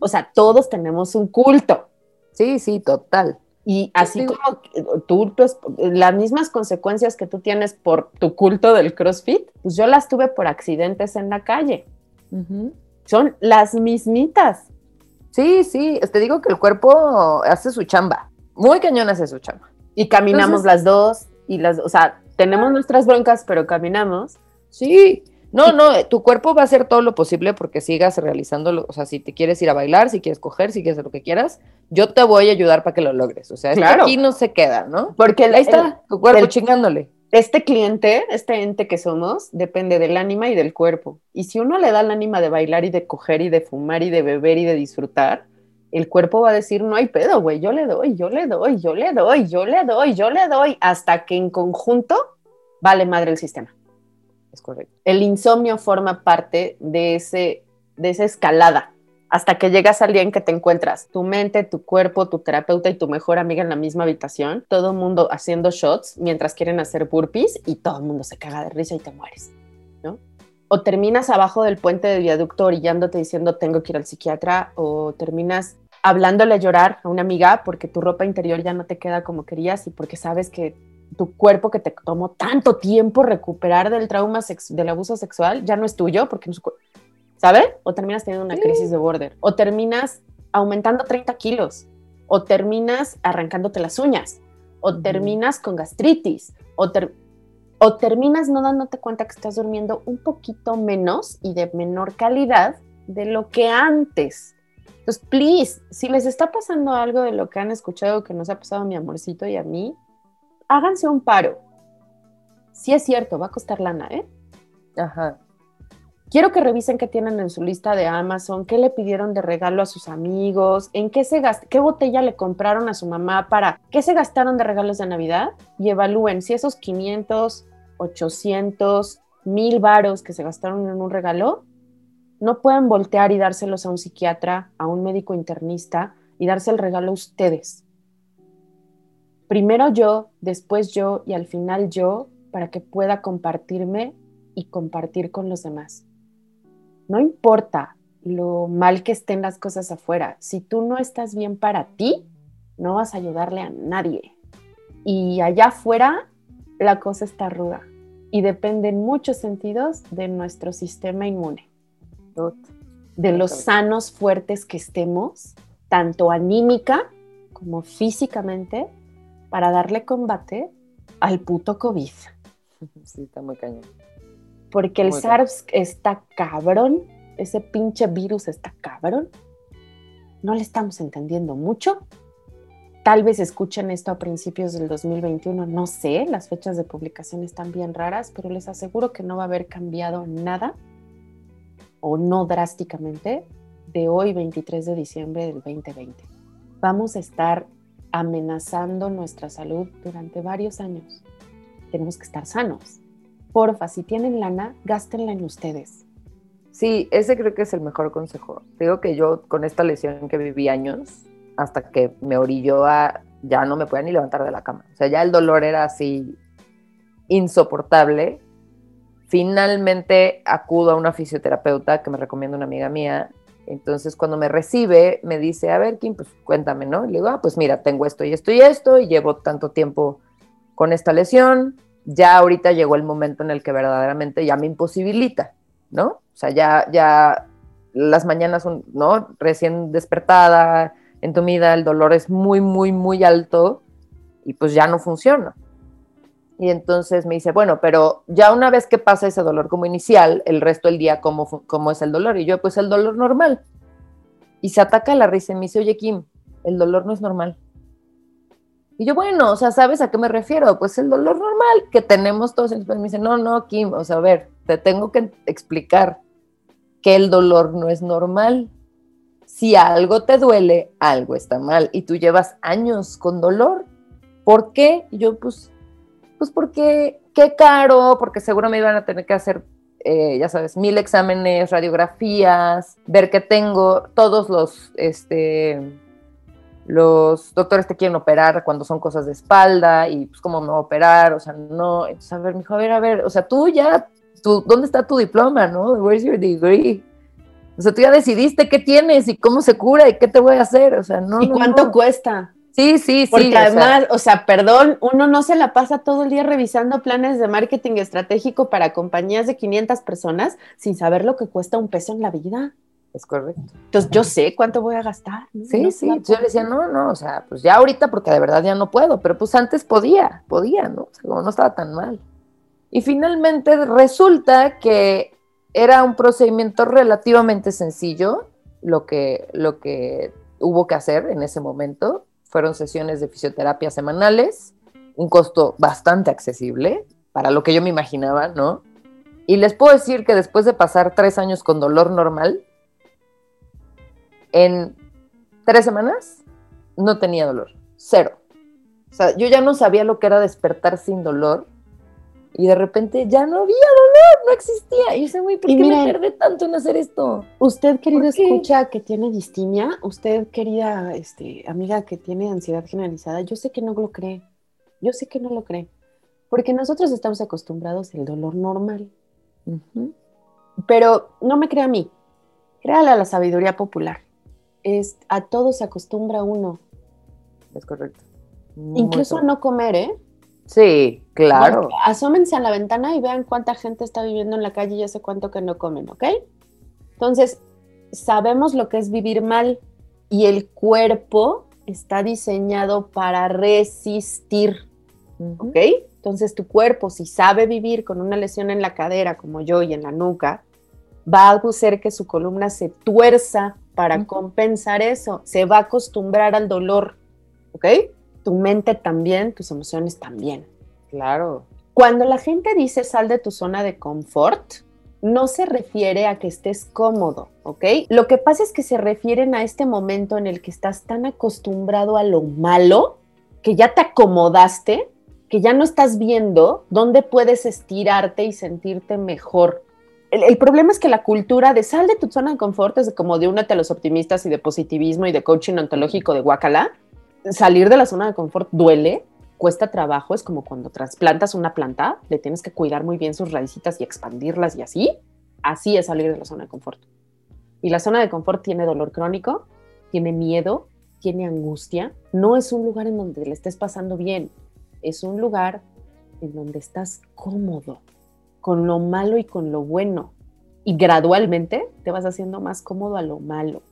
O sea, todos tenemos un culto. Sí, sí, total. Y así como tú, pues, las mismas consecuencias que tú tienes por tu culto del CrossFit, pues yo las tuve por accidentes en la calle. Son las mismitas. Sí, sí, te digo que el cuerpo hace su chamba. Muy cañón hace su chamba. Y caminamos las dos y las, o sea, tenemos nuestras broncas, pero caminamos. Sí, no, no, tu cuerpo va a hacer todo lo posible porque sigas realizándolo. O sea, si te quieres ir a bailar, si quieres coger, si quieres hacer lo que quieras, yo te voy a ayudar para que lo logres. O sea, claro. aquí no se queda, ¿no? Porque ahí está tu cuerpo chingándole. Este cliente, este ente que somos, depende del ánima y del cuerpo. Y si uno le da el ánima de bailar y de coger y de fumar y de beber y de disfrutar, el cuerpo va a decir, no hay pedo, güey, yo le doy, yo le doy, yo le doy, yo le doy, yo le doy, hasta que en conjunto vale madre el sistema. Es correcto. El insomnio forma parte de, ese, de esa escalada, hasta que llegas al día en que te encuentras tu mente, tu cuerpo, tu terapeuta y tu mejor amiga en la misma habitación, todo el mundo haciendo shots mientras quieren hacer burpees y todo el mundo se caga de risa y te mueres, ¿no? O terminas abajo del puente de viaducto orillándote diciendo tengo que ir al psiquiatra, o terminas hablándole a llorar a una amiga porque tu ropa interior ya no te queda como querías y porque sabes que tu cuerpo que te tomó tanto tiempo recuperar del trauma del abuso sexual ya no es tuyo porque ¿sabes? O terminas teniendo una crisis de border, o terminas aumentando 30 kilos, o terminas arrancándote las uñas, o terminas con gastritis, o, o terminas no dándote cuenta que estás durmiendo un poquito menos y de menor calidad de lo que antes. Entonces, please, si les está pasando algo de lo que han escuchado que nos ha pasado a mi amorcito y a mí, háganse un paro. Sí es cierto, va a costar lana, ¿eh? Ajá. Quiero que revisen qué tienen en su lista de Amazon, qué le pidieron de regalo a sus amigos, en qué se qué botella le compraron a su mamá para qué se gastaron de regalos de Navidad y evalúen si esos 500, 800, 1000 varos que se gastaron en un regalo no pueden voltear y dárselos a un psiquiatra, a un médico internista y darse el regalo a ustedes. Primero yo, después yo y al final yo para que pueda compartirme y compartir con los demás. No importa lo mal que estén las cosas afuera, si tú no estás bien para ti, no vas a ayudarle a nadie. Y allá afuera la cosa está ruda y depende en muchos sentidos de nuestro sistema inmune, de los sanos, fuertes que estemos, tanto anímica como físicamente, para darle combate al puto COVID. Sí, está muy cañón. Porque el SARS está cabrón, ese pinche virus está cabrón. No le estamos entendiendo mucho. Tal vez escuchen esto a principios del 2021, no sé, las fechas de publicación están bien raras, pero les aseguro que no va a haber cambiado nada o no drásticamente de hoy 23 de diciembre del 2020. Vamos a estar amenazando nuestra salud durante varios años. Tenemos que estar sanos porfa, si tienen lana, gástenla en ustedes. Sí, ese creo que es el mejor consejo. Digo que yo con esta lesión que viví años, hasta que me orilló a, ya no me podía ni levantar de la cama. O sea, ya el dolor era así insoportable. Finalmente acudo a una fisioterapeuta que me recomienda una amiga mía. Entonces, cuando me recibe, me dice, a ver, Kim, pues cuéntame, ¿no? Y le digo, ah, pues mira, tengo esto y esto y esto, y llevo tanto tiempo con esta lesión ya ahorita llegó el momento en el que verdaderamente ya me imposibilita, ¿no? O sea, ya, ya las mañanas son, ¿no? Recién despertada, entumida, el dolor es muy, muy, muy alto y pues ya no funciona. Y entonces me dice, bueno, pero ya una vez que pasa ese dolor como inicial, el resto del día, ¿cómo, cómo es el dolor? Y yo, pues el dolor normal. Y se ataca la risa y me dice, oye, Kim, el dolor no es normal. Y yo, bueno, o sea, ¿sabes a qué me refiero? Pues el dolor normal que tenemos todos. Y me dice, no, no, Kim, o sea, a ver, te tengo que explicar que el dolor no es normal. Si algo te duele, algo está mal. Y tú llevas años con dolor. ¿Por qué? Y yo, pues, pues porque qué caro, porque seguro me iban a tener que hacer, eh, ya sabes, mil exámenes, radiografías, ver que tengo todos los, este, los doctores te quieren operar cuando son cosas de espalda y pues cómo me voy a operar, o sea, no, entonces a ver, mi hijo, a ver, a ver, o sea, tú ya, tú, ¿dónde está tu diploma, no? Where's your degree? O sea, tú ya decidiste qué tienes y cómo se cura y qué te voy a hacer, o sea, no. ¿Y cuánto cuesta? Sí, sí, sí. Porque además, o sea, perdón, uno no se la pasa todo el día revisando planes de marketing estratégico para compañías de 500 personas sin saber lo que cuesta un peso en la vida. Es correcto. Entonces yo sé cuánto voy a gastar. Sí, sí. Yo le decía, no, no, o sea, pues ya ahorita porque de verdad ya no puedo, pero pues antes podía, podía, ¿no? O sea, como no estaba tan mal. Y finalmente resulta que era un procedimiento relativamente sencillo lo que, lo que hubo que hacer en ese momento. Fueron sesiones de fisioterapia semanales, un costo bastante accesible para lo que yo me imaginaba, ¿no? Y les puedo decir que después de pasar tres años con dolor normal, en tres semanas no tenía dolor, cero. O sea, yo ya no sabía lo que era despertar sin dolor y de repente ya no había dolor, no existía. Y yo sé, güey, ¿por qué me perdí tanto en hacer esto? Usted, querido escucha que tiene distimia, usted, querida este, amiga que tiene ansiedad generalizada, yo sé que no lo cree. Yo sé que no lo cree. Porque nosotros estamos acostumbrados al dolor normal. Pero no me crea a mí, créale a la sabiduría popular es a todo se acostumbra uno. Es correcto. Incluso a no comer, ¿eh? Sí, claro. asómense a la ventana y vean cuánta gente está viviendo en la calle y hace cuánto que no comen, ¿ok? Entonces, sabemos lo que es vivir mal y el cuerpo está diseñado para resistir, ¿ok? Entonces, tu cuerpo, si sabe vivir con una lesión en la cadera, como yo, y en la nuca, va a hacer que su columna se tuerza para compensar eso. Se va a acostumbrar al dolor, ¿ok? Tu mente también, tus emociones también. Claro. Cuando la gente dice sal de tu zona de confort, no se refiere a que estés cómodo, ¿ok? Lo que pasa es que se refieren a este momento en el que estás tan acostumbrado a lo malo que ya te acomodaste, que ya no estás viendo dónde puedes estirarte y sentirte mejor el, problema es que la cultura de sal de tu zona de confort es como de únete a los optimistas y de positivismo y de coaching ontológico de Guacala. Salir de la zona de confort duele, cuesta trabajo, es como cuando trasplantas una planta, le tienes que cuidar muy bien sus raícitas y expandirlas y así. Así es salir de la zona de confort. Y la zona de confort tiene dolor crónico, tiene miedo, tiene angustia. No es un lugar en donde le estés pasando bien, es un lugar en donde estás cómodo con lo malo y con lo bueno. Y gradualmente te vas haciendo más cómodo a lo malo.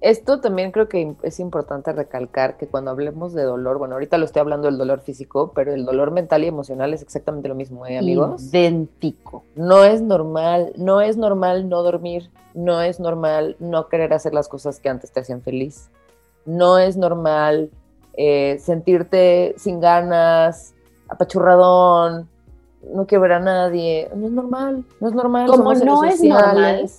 Esto también creo que es importante recalcar que cuando hablemos de dolor, bueno, ahorita lo estoy hablando del dolor físico, pero el dolor mental y emocional es exactamente lo mismo, ¿eh, amigos? Idéntico. No es normal, no es normal no dormir, no es normal no querer hacer las cosas que antes te hacían feliz, no es normal eh, sentirte sin ganas, apachurradón, no quiero a nadie. No es normal, no es normal. Como no es normal,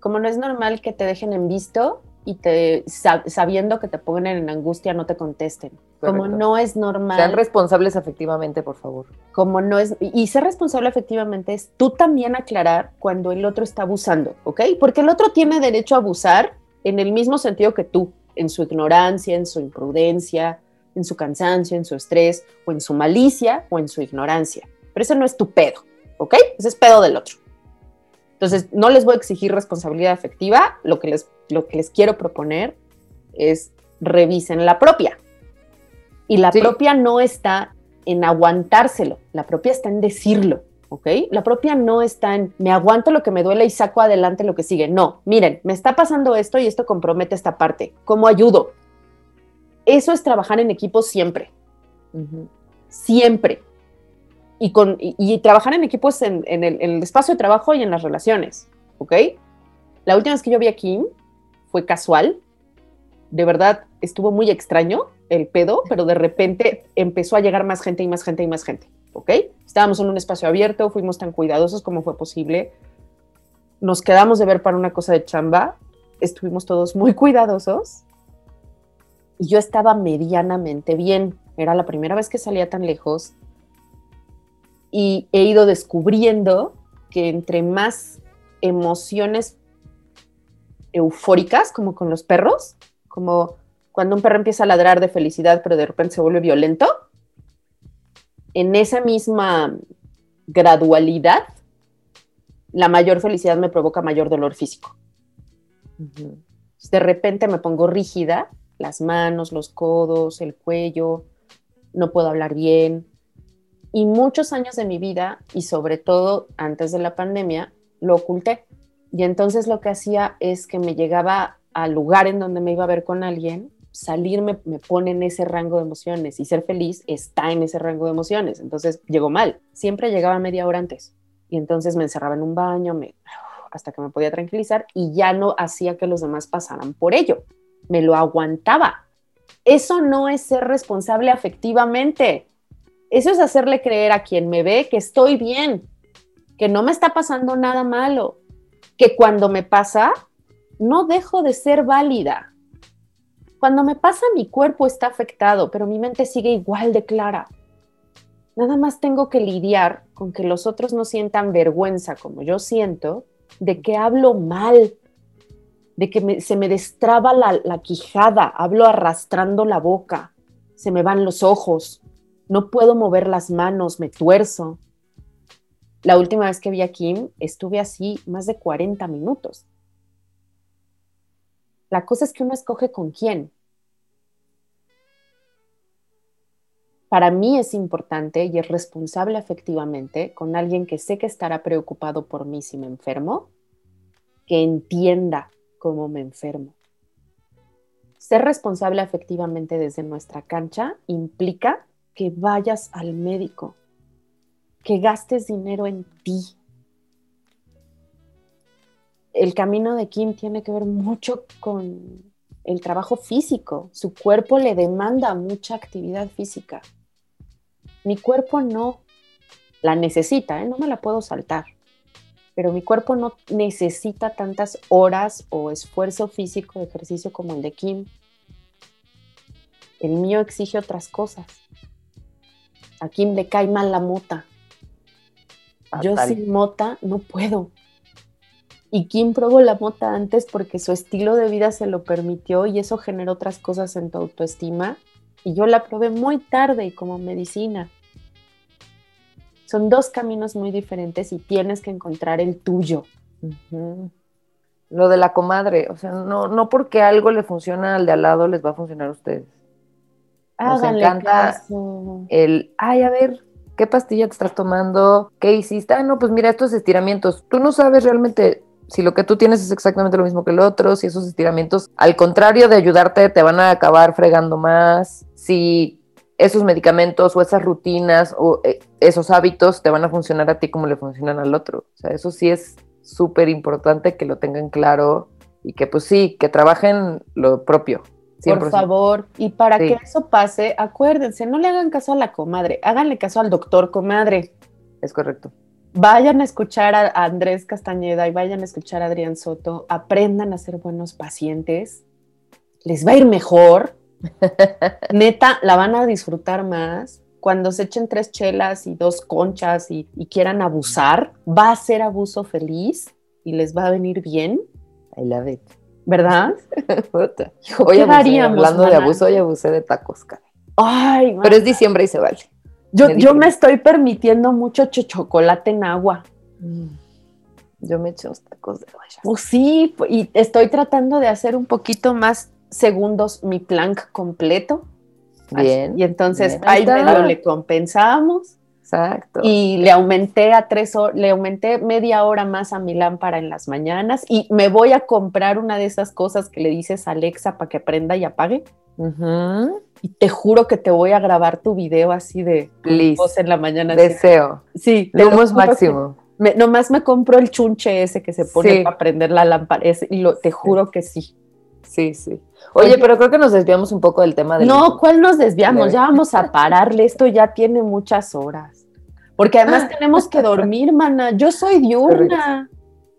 como no es normal que te dejen en visto y te sabiendo que te ponen en angustia no te contesten. Como no es normal. Sean responsables efectivamente, por favor. Como no es y ser responsable efectivamente es tú también aclarar cuando el otro está abusando, ¿ok? Porque el otro tiene derecho a abusar en el mismo sentido que tú, en su ignorancia, en su imprudencia, en su cansancio, en su estrés, o en su malicia, o en su ignorancia pero eso no es tu pedo, ¿ok? Ese es pedo del otro. Entonces, no les voy a exigir responsabilidad afectiva, lo que les, lo que les quiero proponer es revisen la propia. Y la propia no está en aguantárselo, la propia está en decirlo, ¿ok? La propia no está en me aguanto lo que me duele y saco adelante lo que sigue. No, miren, me está pasando esto y esto compromete esta parte. ¿Cómo ayudo? Eso es trabajar en equipo siempre. Siempre y, con, y, trabajar en equipos en, el, espacio de trabajo y en las relaciones, ¿ok? La última vez que yo vi a Kim fue casual, de verdad estuvo muy extraño el pedo, pero de repente empezó a llegar más gente y más gente y más gente, ¿ok? Estábamos en un espacio abierto, fuimos tan cuidadosos como fue posible, nos quedamos de ver para una cosa de chamba, estuvimos todos muy cuidadosos. Y yo estaba medianamente bien, era la primera vez que salía tan lejos, y he ido descubriendo que entre más emociones eufóricas, como con los perros, como cuando un perro empieza a ladrar de felicidad, pero de repente se vuelve violento, en esa misma gradualidad, la mayor felicidad me provoca mayor dolor físico. De repente me pongo rígida, las manos, los codos, el cuello, no puedo hablar bien, y muchos años de mi vida, y sobre todo antes de la pandemia, lo oculté. Y entonces lo que hacía es que me llegaba al lugar en donde me iba a ver con alguien, salir me, pone en ese rango de emociones y ser feliz está en ese rango de emociones. Entonces llegó mal. Siempre llegaba media hora antes. Y entonces me encerraba en un baño hasta que me podía tranquilizar y ya no hacía que los demás pasaran por ello. Me lo aguantaba. Eso no es ser responsable afectivamente. Eso es hacerle creer a quien me ve que estoy bien, que no me está pasando nada malo, que cuando me pasa, no dejo de ser válida. Cuando me pasa, mi cuerpo está afectado, pero mi mente sigue igual de clara. Nada más tengo que lidiar con que los otros no sientan vergüenza como yo siento de que hablo mal, de que se me destraba la, la quijada, hablo arrastrando la boca, se me van los ojos, no puedo mover las manos, me tuerzo. La última vez que vi a Kim estuve así más de 40 minutos. La cosa es que uno escoge con quién. para mí es importante y es responsable afectivamente con alguien que sé que estará preocupado por mí si me enfermo, que entienda cómo me enfermo. Ser responsable afectivamente desde nuestra cancha implica que vayas al médico, que gastes dinero en ti. El camino de Kim tiene que ver mucho con el trabajo físico. Su cuerpo le demanda mucha actividad física. Mi cuerpo no la necesita, ¿eh? no me la puedo saltar, pero mi cuerpo no necesita tantas horas o esfuerzo físico de ejercicio como el de Kim. El mío exige otras cosas. A Kim le cae mal la mota. Yo sin mota no puedo. Y Kim probó la mota antes porque su estilo de vida se lo permitió y eso generó otras cosas en tu autoestima. Y yo la probé muy tarde y como medicina. Son dos caminos muy diferentes y tienes que encontrar el tuyo. Lo de la comadre, o sea, no, no porque algo le funciona al de al lado les va a funcionar a ustedes. Nos encanta el, ay, a ver, ¿qué pastilla te estás tomando? ¿Qué hiciste? Ah, no, pues mira, estos estiramientos. Tú no sabes realmente si lo que tú tienes es exactamente lo mismo que el otro, si esos estiramientos, al contrario de ayudarte, te van a acabar fregando más, si esos medicamentos o esas rutinas o eh, esos hábitos te van a funcionar a ti como le funcionan al otro. O sea, eso sí es súper importante que lo tengan claro y que pues sí, que trabajen lo propio. Por favor, y para que eso pase, acuérdense, no le hagan caso a la comadre, háganle caso al doctor comadre. Es correcto vayan a escuchar a Andrés Castañeda y vayan a escuchar a Adrián Soto, aprendan a ser buenos pacientes, les va a ir mejor, neta, la van a disfrutar más. Cuando se echen tres chelas y dos conchas y, quieran abusar, va a ser abuso feliz y les va a venir bien. I love it. ¿Verdad? hoy hablando de abuso, hoy abusé de tacos, cara. Ay, Pero es diciembre y se vale. Yo me, yo me estoy permitiendo mucho chocolate en agua. Mm. Yo me echo los tacos de guayas. Pues sí, y estoy tratando de hacer un poquito más segundos mi plank completo. Bien. y entonces ahí medio le compensamos. Exacto. Y le aumenté a tres le aumenté media hora más a mi lámpara en las mañanas y me voy a comprar una de esas cosas que le dices a Alexa para que prenda y apague. Y te juro que te voy a grabar tu video así de voz en la mañana. Deseo. Sí. Lumos máximo. Me, nomás me compro el chunche ese que se pone para prender la lámpara. y lo, te juro que sí. Sí, sí. Oye, pero creo que nos desviamos un poco del tema de. No, ¿cuál nos desviamos? Ya vamos a pararle. Esto ya tiene muchas horas. Porque además tenemos que dormir, mana. Yo soy diurna.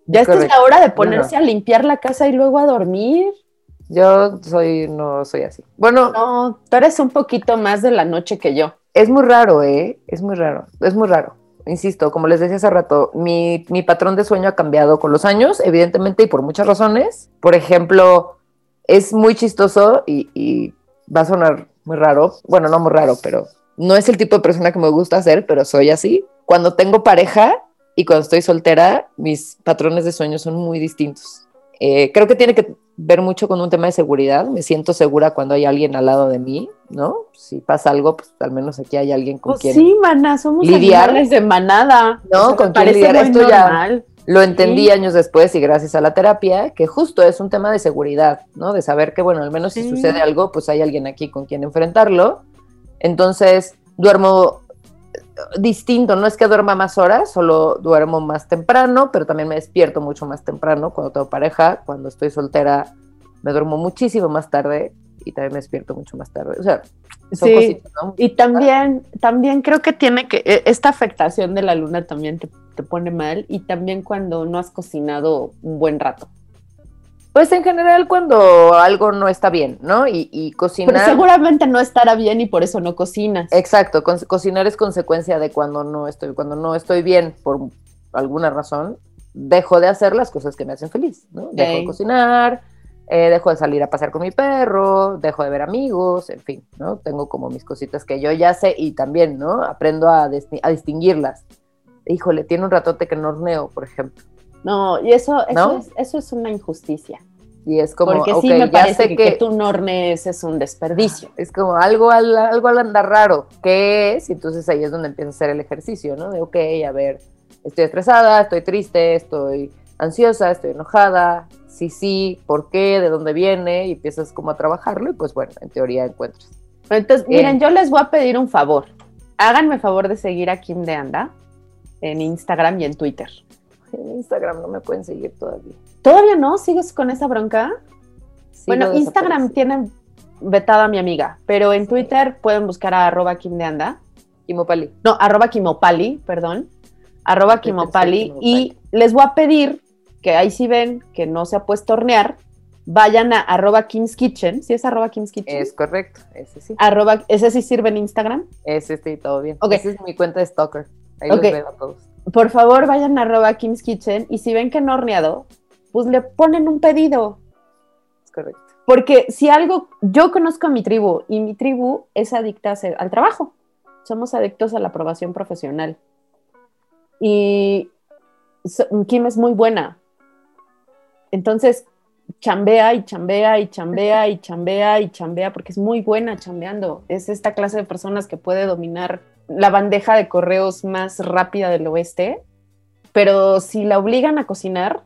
Ya esta es la hora de ponerse a limpiar la casa y luego a dormir. Yo soy, no soy así. Bueno. No, tú eres un poquito más de la noche que yo. Es muy raro, ¿eh? Es muy raro. Es muy raro. Insisto, como les decía hace rato, mi, patrón de sueño ha cambiado con los años, evidentemente, y por muchas razones. Por ejemplo, es muy chistoso y, y va a sonar muy raro. Bueno, no muy raro, pero no es el tipo de persona que me gusta ser, pero soy así. Cuando tengo pareja y cuando estoy soltera, mis patrones de sueño son muy distintos. Eh, creo que tiene que ver mucho con un tema de seguridad. Me siento segura cuando hay alguien al lado de mí, ¿no? Si pasa algo, pues al menos aquí hay alguien con pues quien sí, maná, somos lidiar. de manada. No, con quien lidiar. Esto ya lo entendí años después y gracias a la terapia, que justo es un tema de seguridad, ¿no? De saber que, bueno, al menos si sucede algo, pues hay alguien aquí con quien enfrentarlo. Entonces, duermo distinto, no es que duerma más horas, solo duermo más temprano, pero también me despierto mucho más temprano cuando tengo pareja, cuando estoy soltera me duermo muchísimo más tarde y también me despierto mucho más tarde. O sea, son sí. Y también, también creo que tiene que, e, esta afectación de la luna también te, te pone mal y también cuando no has cocinado un buen rato. Pues en general cuando algo no está bien, ¿no? Y, cocinar... Pero seguramente no estará bien y por eso no cocinas. Exacto, cocinar es consecuencia de cuando no estoy, cuando no estoy bien por alguna razón, dejo de hacer las cosas que me hacen feliz, ¿no? Dejo de cocinar, eh, dejo de salir a pasear con mi perro, dejo de ver amigos, en fin, ¿no? Tengo como mis cositas que yo ya sé y también, ¿no? Aprendo a, a distinguirlas. Híjole, tiene un ratote que no horneo, por ejemplo no, y eso, eso, es, eso es una injusticia. Y es como, Porque sí me parece que, que, tú es un desperdicio. Es como algo, algo al andar raro. ¿Qué es? Y entonces ahí es donde empieza a hacer el ejercicio, ¿no? De, ok, a ver, estoy estresada, estoy triste, estoy ansiosa, estoy enojada, sí, sí, ¿por qué? ¿De dónde viene? Y empiezas como a trabajarlo y pues bueno, en teoría encuentras. Entonces, miren, yo les voy a pedir un favor. Háganme favor de seguir a Kim de Anda en Instagram y en Twitter. En Instagram no me pueden seguir todavía. ¿Todavía no? ¿Sigues con esa bronca? bueno, Instagram tiene vetada a mi amiga, pero en Twitter pueden buscar a arroba Kim de Anda. Kimopali. No, arroba Kimopali, perdón. Arroba Kimopali. Y les voy a pedir que ahí sí ven que no se ha puesto a hornear, vayan a arroba Kim's Kitchen. ¿Sí es arroba Kim's Kitchen? Es correcto, ese sí. Arroba, ¿Ese sí sirve en Instagram? Ese sí, todo bien. Ok. Esa es mi cuenta de Stalker. Ahí los veo a todos. Por favor, vayan a arroba Kim's Kitchen y si ven que no horneado, pues le ponen un pedido. Es correcto. Porque si algo, yo conozco a mi tribu y mi tribu es adicta al trabajo. Somos adictos a la aprobación profesional. Y Kim es muy buena. Entonces, chambea y chambea y chambea y chambea y chambea porque es muy buena chambeando. Es esta clase de personas que puede dominar la bandeja de correos más rápida del oeste, pero si la obligan a cocinar,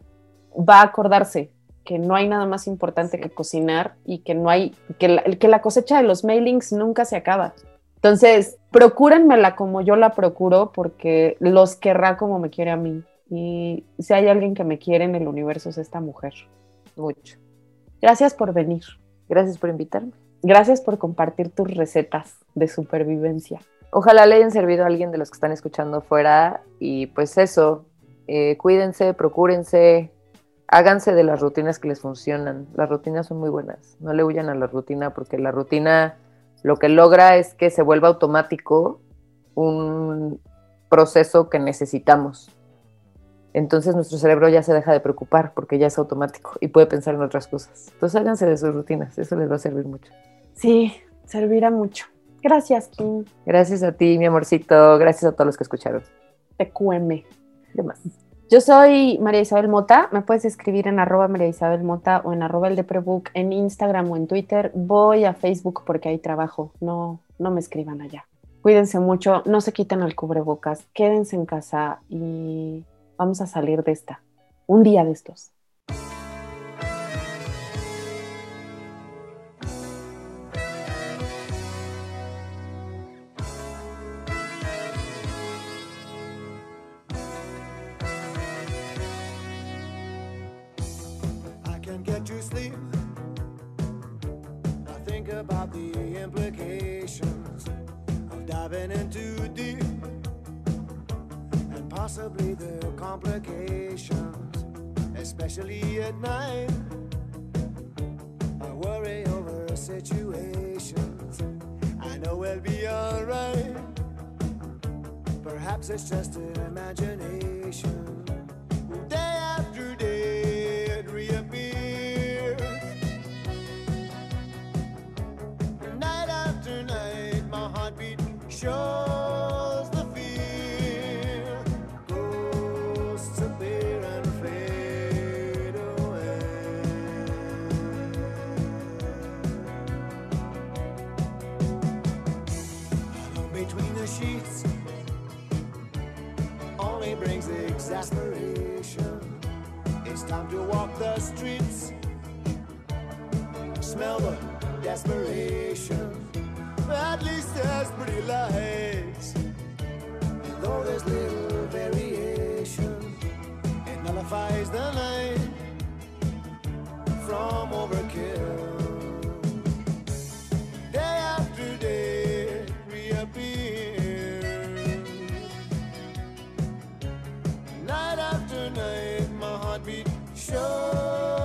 va a acordarse que no hay nada más importante que cocinar y que no hay, que la, que la cosecha de los mailings nunca se acaba. Entonces, procúrenmela como yo la procuro porque los querrá como me quiere a mí. Y si hay alguien que me quiere en el universo es esta mujer. Mucho. Gracias por venir. Gracias por invitarme. Gracias por compartir tus recetas de supervivencia. Ojalá le hayan servido a alguien de los que están escuchando fuera y pues eso, eh, cuídense, procúrense, háganse de las rutinas que les funcionan. Las rutinas son muy buenas. No le huyan a la rutina porque la rutina lo que logra es que se vuelva automático un proceso que necesitamos entonces nuestro cerebro ya se deja de preocupar porque ya es automático y puede pensar en otras cosas. Entonces háganse de sus rutinas, eso les va a servir mucho. Sí, servirá mucho. Gracias, Kim. Gracias a ti, mi amorcito. Gracias a todos los que escucharon. TQM. ¿Qué más? Yo soy María Isabel Mota. Me puedes escribir en arroba María Isabel Mota o en arroba el de Prebook en Instagram o en Twitter. Voy a Facebook porque hay trabajo. No, no me escriban allá. Cuídense mucho. No se quiten el cubrebocas. Quédense en casa y Vamos a salir de esta. Un día de estos. About the implications of diving into deep and possibly the complications, especially at night. I worry over situations. I know we'll be alright. Perhaps it's just an imagination. shows the fear. Ghosts appear and fade away. Between the sheets only brings exasperation. It's time to walk the streets smell the desperation. At least there's pretty lights, and though there's little variation, it nullifies the night from overkill. Day after day reappears. Night after night, my heartbeat shows